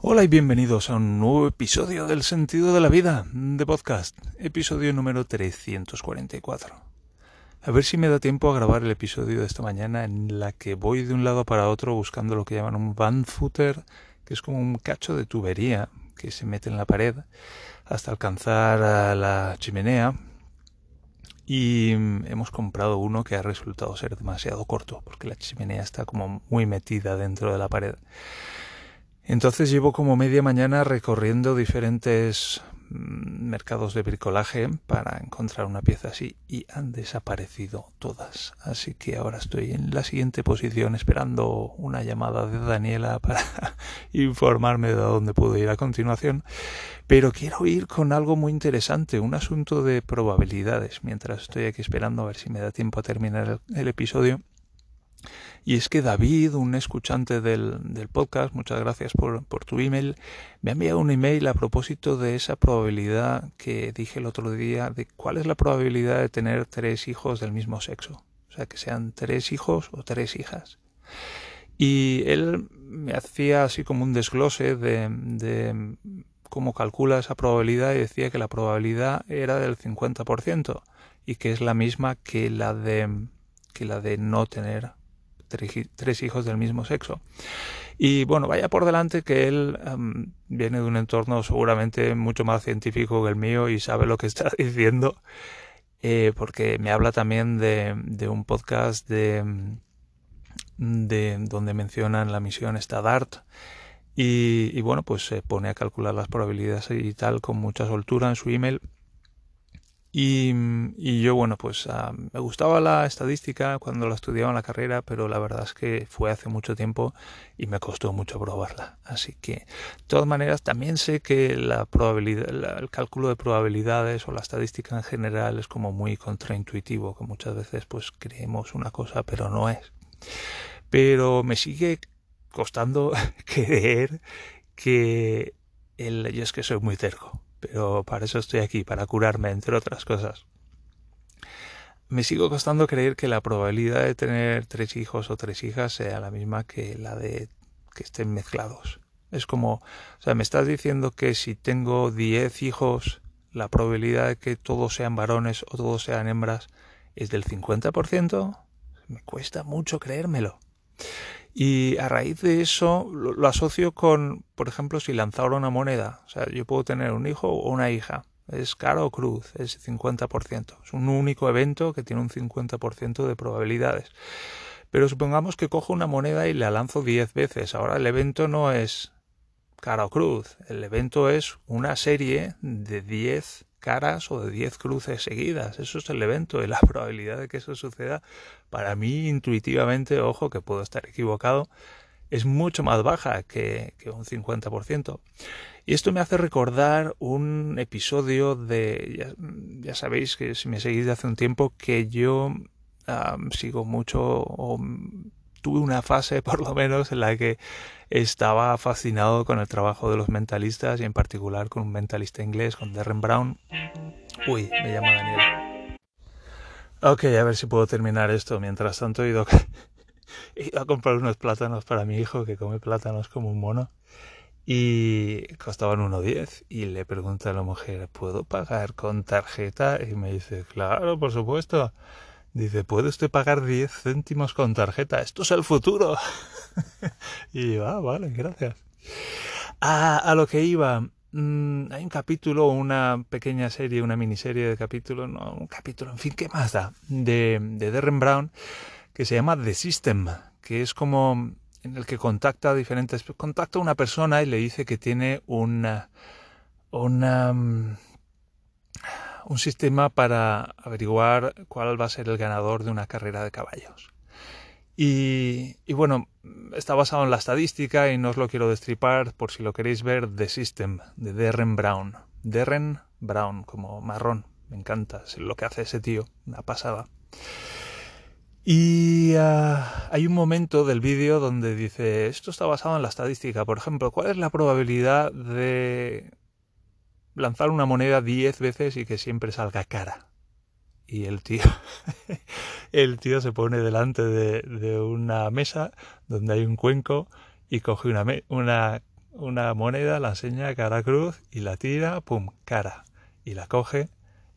Hola y bienvenidos a un nuevo episodio del Sentido de la Vida de podcast, episodio número 344. A ver si me da tiempo a grabar el episodio de esta mañana en la que voy de un lado para otro buscando lo que llaman un van footer, que es como un cacho de tubería que se mete en la pared hasta alcanzar a la chimenea. Y hemos comprado uno que ha resultado ser demasiado corto, porque la chimenea está como muy metida dentro de la pared. Entonces llevo como media mañana recorriendo diferentes mm, mercados de bricolaje para encontrar una pieza así y han desaparecido todas. Así que ahora estoy en la siguiente posición esperando una llamada de Daniela para informarme de dónde puedo ir a continuación. Pero quiero ir con algo muy interesante, un asunto de probabilidades, mientras estoy aquí esperando a ver si me da tiempo a terminar el, el episodio. Y es que David, un escuchante del, del podcast, muchas gracias por, tu email, me ha enviado un email a propósito de esa probabilidad que dije el otro día, de cuál es la probabilidad de tener tres hijos del mismo sexo. O sea, que sean tres hijos o tres hijas. Y él me hacía así como un desglose de, de cómo calcula esa probabilidad y decía que la probabilidad era del 50% y que es la misma que la de, que la de no tener tres hijos del mismo sexo. Y bueno, vaya por delante que él viene de un entorno seguramente mucho más científico que el mío y sabe lo que está diciendo, eh, porque me habla también de, un podcast de, de, donde mencionan la misión Stadart. Y, y bueno, pues se pone a calcular las probabilidades y tal con mucha soltura en su email y, yo, bueno, pues uh, me gustaba la estadística cuando la estudiaba en la carrera, pero la verdad es que fue hace mucho tiempo y me costó mucho probarla. Así que, de todas maneras, también sé que la probabilidad, el cálculo de probabilidades o la estadística en general es como muy contraintuitivo, que muchas veces pues creemos una cosa, pero no es. Pero me sigue costando creer que el, yo es que soy muy terco pero para eso estoy aquí, para curarme, entre otras cosas. Me sigo costando creer que la probabilidad de tener tres hijos o tres hijas sea la misma que la de que estén mezclados. Es como, o sea, me estás diciendo que si tengo diez hijos, la probabilidad de que todos sean varones o todos sean hembras es del 50%. Me cuesta mucho creérmelo. Y a raíz de eso lo, asocio con, por ejemplo, si lanzara una moneda. O sea, yo puedo tener un hijo o una hija. Es cara o cruz, es 50%. Es un único evento que tiene un 50% de probabilidades. Pero supongamos que cojo una moneda y la lanzo 10 veces. Ahora el evento no es cara o cruz. El evento es una serie de 10 caras o de 10 cruces seguidas. Eso es el evento y la probabilidad de que eso suceda, para mí intuitivamente, ojo que puedo estar equivocado, es mucho más baja que, un 50%. Y esto me hace recordar un episodio de, ya, sabéis que si me seguís de hace un tiempo, que yo sigo mucho o tuve una fase por lo menos en la que estaba fascinado con el trabajo de los mentalistas y en particular con un mentalista inglés, con Derren Brown. Uy, me llama Daniel. Ok, a ver si puedo terminar esto. Mientras tanto he ido, ido a comprar unos plátanos para mi hijo que come plátanos como un mono y costaban 1,10 y le pregunta a la mujer, ¿puedo pagar con tarjeta? Y me dice, claro, por supuesto. Dice, ¿puede usted pagar 10 céntimos con tarjeta? Esto es el futuro. y yo, ah, vale, gracias. A, a lo que iba, mmm, hay un capítulo, una pequeña serie, una miniserie de capítulos, no, un capítulo, en fin, ¿qué más da? De, de Derren Brown, que se llama The System, que es como en el que contacta a diferentes, contacta a una persona y le dice que tiene una, una, un sistema para averiguar cuál va a ser el ganador de una carrera de caballos. Y, y, bueno, está basado en la estadística y no os lo quiero destripar por si lo queréis ver, The System, de Derren Brown. Derren Brown, como marrón, me encanta es lo que hace ese tío, una pasada. Y uh, hay un momento del vídeo donde dice, esto está basado en la estadística, por ejemplo, ¿cuál es la probabilidad de lanzar una moneda 10 veces y que siempre salga cara? y el tío el tío se pone delante de, de, una mesa donde hay un cuenco y coge una, una una moneda, la enseña cara cruz y la tira, pum, cara. Y la coge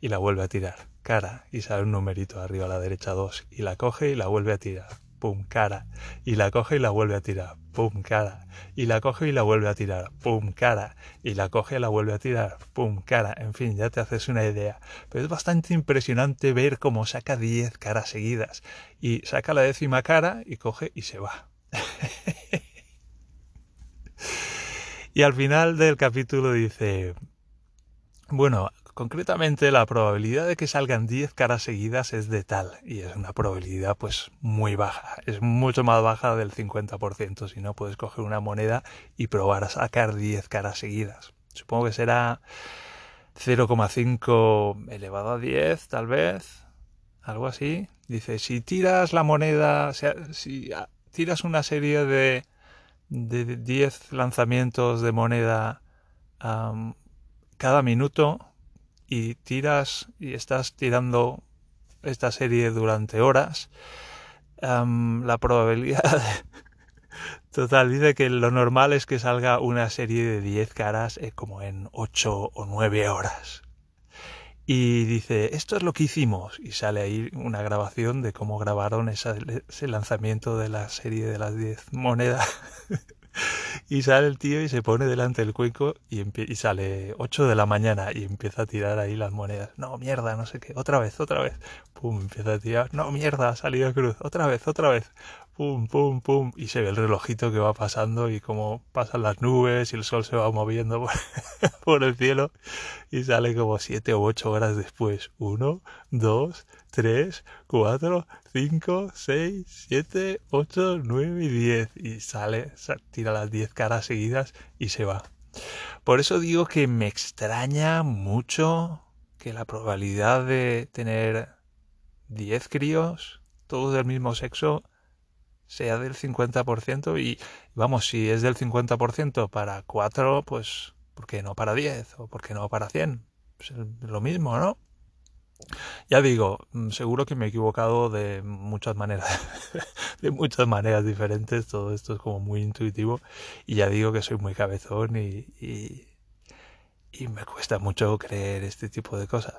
y la vuelve a tirar, cara. Y sale un numerito arriba a la derecha 2. Y la coge y la vuelve a tirar, pum, cara. Y la coge y la vuelve a tirar, pum, cara. Y la coge y la vuelve a tirar, pum, cara. Y la coge y la vuelve a tirar, pum, cara. En fin, ya te haces una idea. Pero es bastante impresionante ver cómo saca 10 caras seguidas. Y saca la décima cara y coge y se va. y al final del capítulo dice, bueno, concretamente la probabilidad de que salgan 10 caras seguidas es de tal, y es una probabilidad pues muy baja, es mucho más baja del 50%, si no puedes coger una moneda y probar a sacar 10 caras seguidas. Supongo que será 0,5 elevado a 10, tal vez, algo así. Dice, si tiras la moneda, o sea, si tiras una serie de, de 10 lanzamientos de moneda cada minuto y tiras y estás tirando esta serie durante horas, la probabilidad total dice que lo normal es que salga una serie de 10 caras eh, como en 8 o 9 horas y dice, esto es lo que hicimos. Y sale ahí una grabación de cómo grabaron ese lanzamiento de la serie de las 10 monedas. y sale el tío y se pone delante del cuenco y, sale 8 de la mañana y empieza a tirar ahí las monedas. No, mierda, no sé qué. Otra vez, otra vez. Pum, empieza a tirar. No, mierda, ha salido cruz. Otra vez, otra vez pum, pum, pum, y se ve el relojito que va pasando y cómo pasan las nubes y el sol se va moviendo por, el cielo y sale como siete o ocho horas después. Uno, dos, tres, cuatro, cinco, seis, siete, ocho, nueve y diez. Y sale, tira las diez caras seguidas y se va. Por eso digo que me extraña mucho que la probabilidad de tener diez críos, todos del mismo sexo, sea del 50% y vamos, si es del 50% para 4, pues ¿por qué no para 10 o por qué no para 100? Pues lo mismo, ¿no? Ya digo, mm, seguro que me he equivocado de muchas maneras, de muchas maneras diferentes, todo esto es como muy intuitivo y ya digo que soy muy cabezón y, y, y me cuesta mucho creer este tipo de cosas.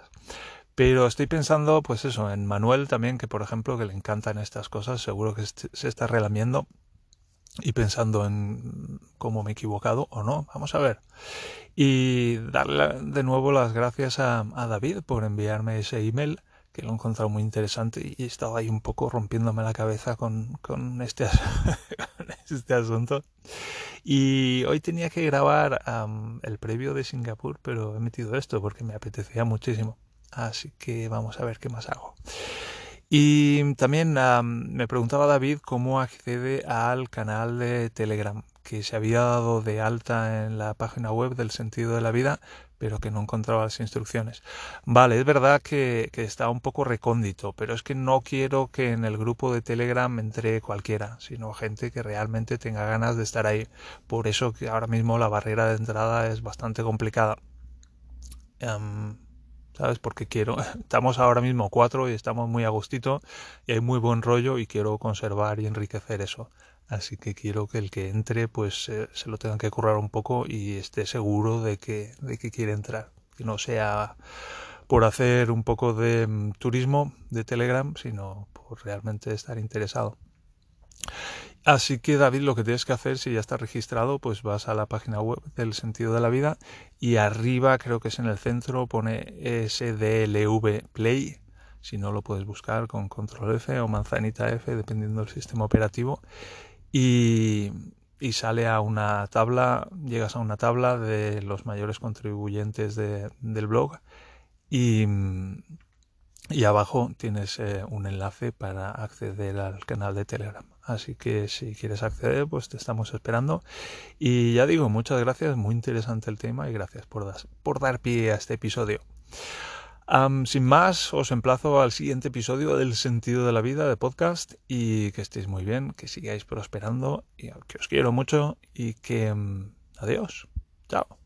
Pero estoy pensando, pues eso, en Manuel también, que por ejemplo, que le encantan estas cosas, seguro que se está relamiendo y pensando en cómo me he equivocado o no. Vamos a ver. Y darle de nuevo las gracias a, David por enviarme ese email, que lo he encontrado muy interesante y estaba ahí un poco rompiéndome la cabeza con, con este, este asunto. Y hoy tenía que grabar el previo de Singapur, pero he metido esto porque me apetecía muchísimo. Así que vamos a ver qué más hago. Y también me preguntaba David cómo accede al canal de Telegram, que se había dado de alta en la página web del sentido de la vida, pero que no encontraba las instrucciones. Vale, es verdad que, está un poco recóndito, pero es que no quiero que en el grupo de Telegram entre cualquiera, sino gente que realmente tenga ganas de estar ahí. Por eso que ahora mismo la barrera de entrada es bastante complicada. ¿Sabes? Porque quiero, estamos ahora mismo cuatro y estamos muy a gustito y hay muy buen rollo y quiero conservar y enriquecer eso. Así que quiero que el que entre pues se lo tenga que currar un poco y esté seguro de que, de que quiere entrar. Que no sea por hacer un poco de mm, turismo de Telegram, sino por realmente estar interesado. Así que David, lo que tienes que hacer si ya estás registrado, pues vas a la página web del sentido de la vida y arriba, creo que es en el centro, pone SDLV Play. Si no lo puedes buscar con control F o manzanita F, dependiendo del sistema operativo. Y, y sale a una tabla, llegas a una tabla de los mayores contribuyentes de, del blog y, y abajo tienes eh, un enlace para acceder al canal de Telegram. Así que si quieres acceder, pues te estamos esperando. Y ya digo, muchas gracias, muy interesante el tema y gracias por, dar pie a este episodio. sin más, os emplazo al siguiente episodio del Sentido de la Vida de podcast y que estéis muy bien, que sigáis prosperando y que os quiero mucho y que... Mm, adiós. Chao.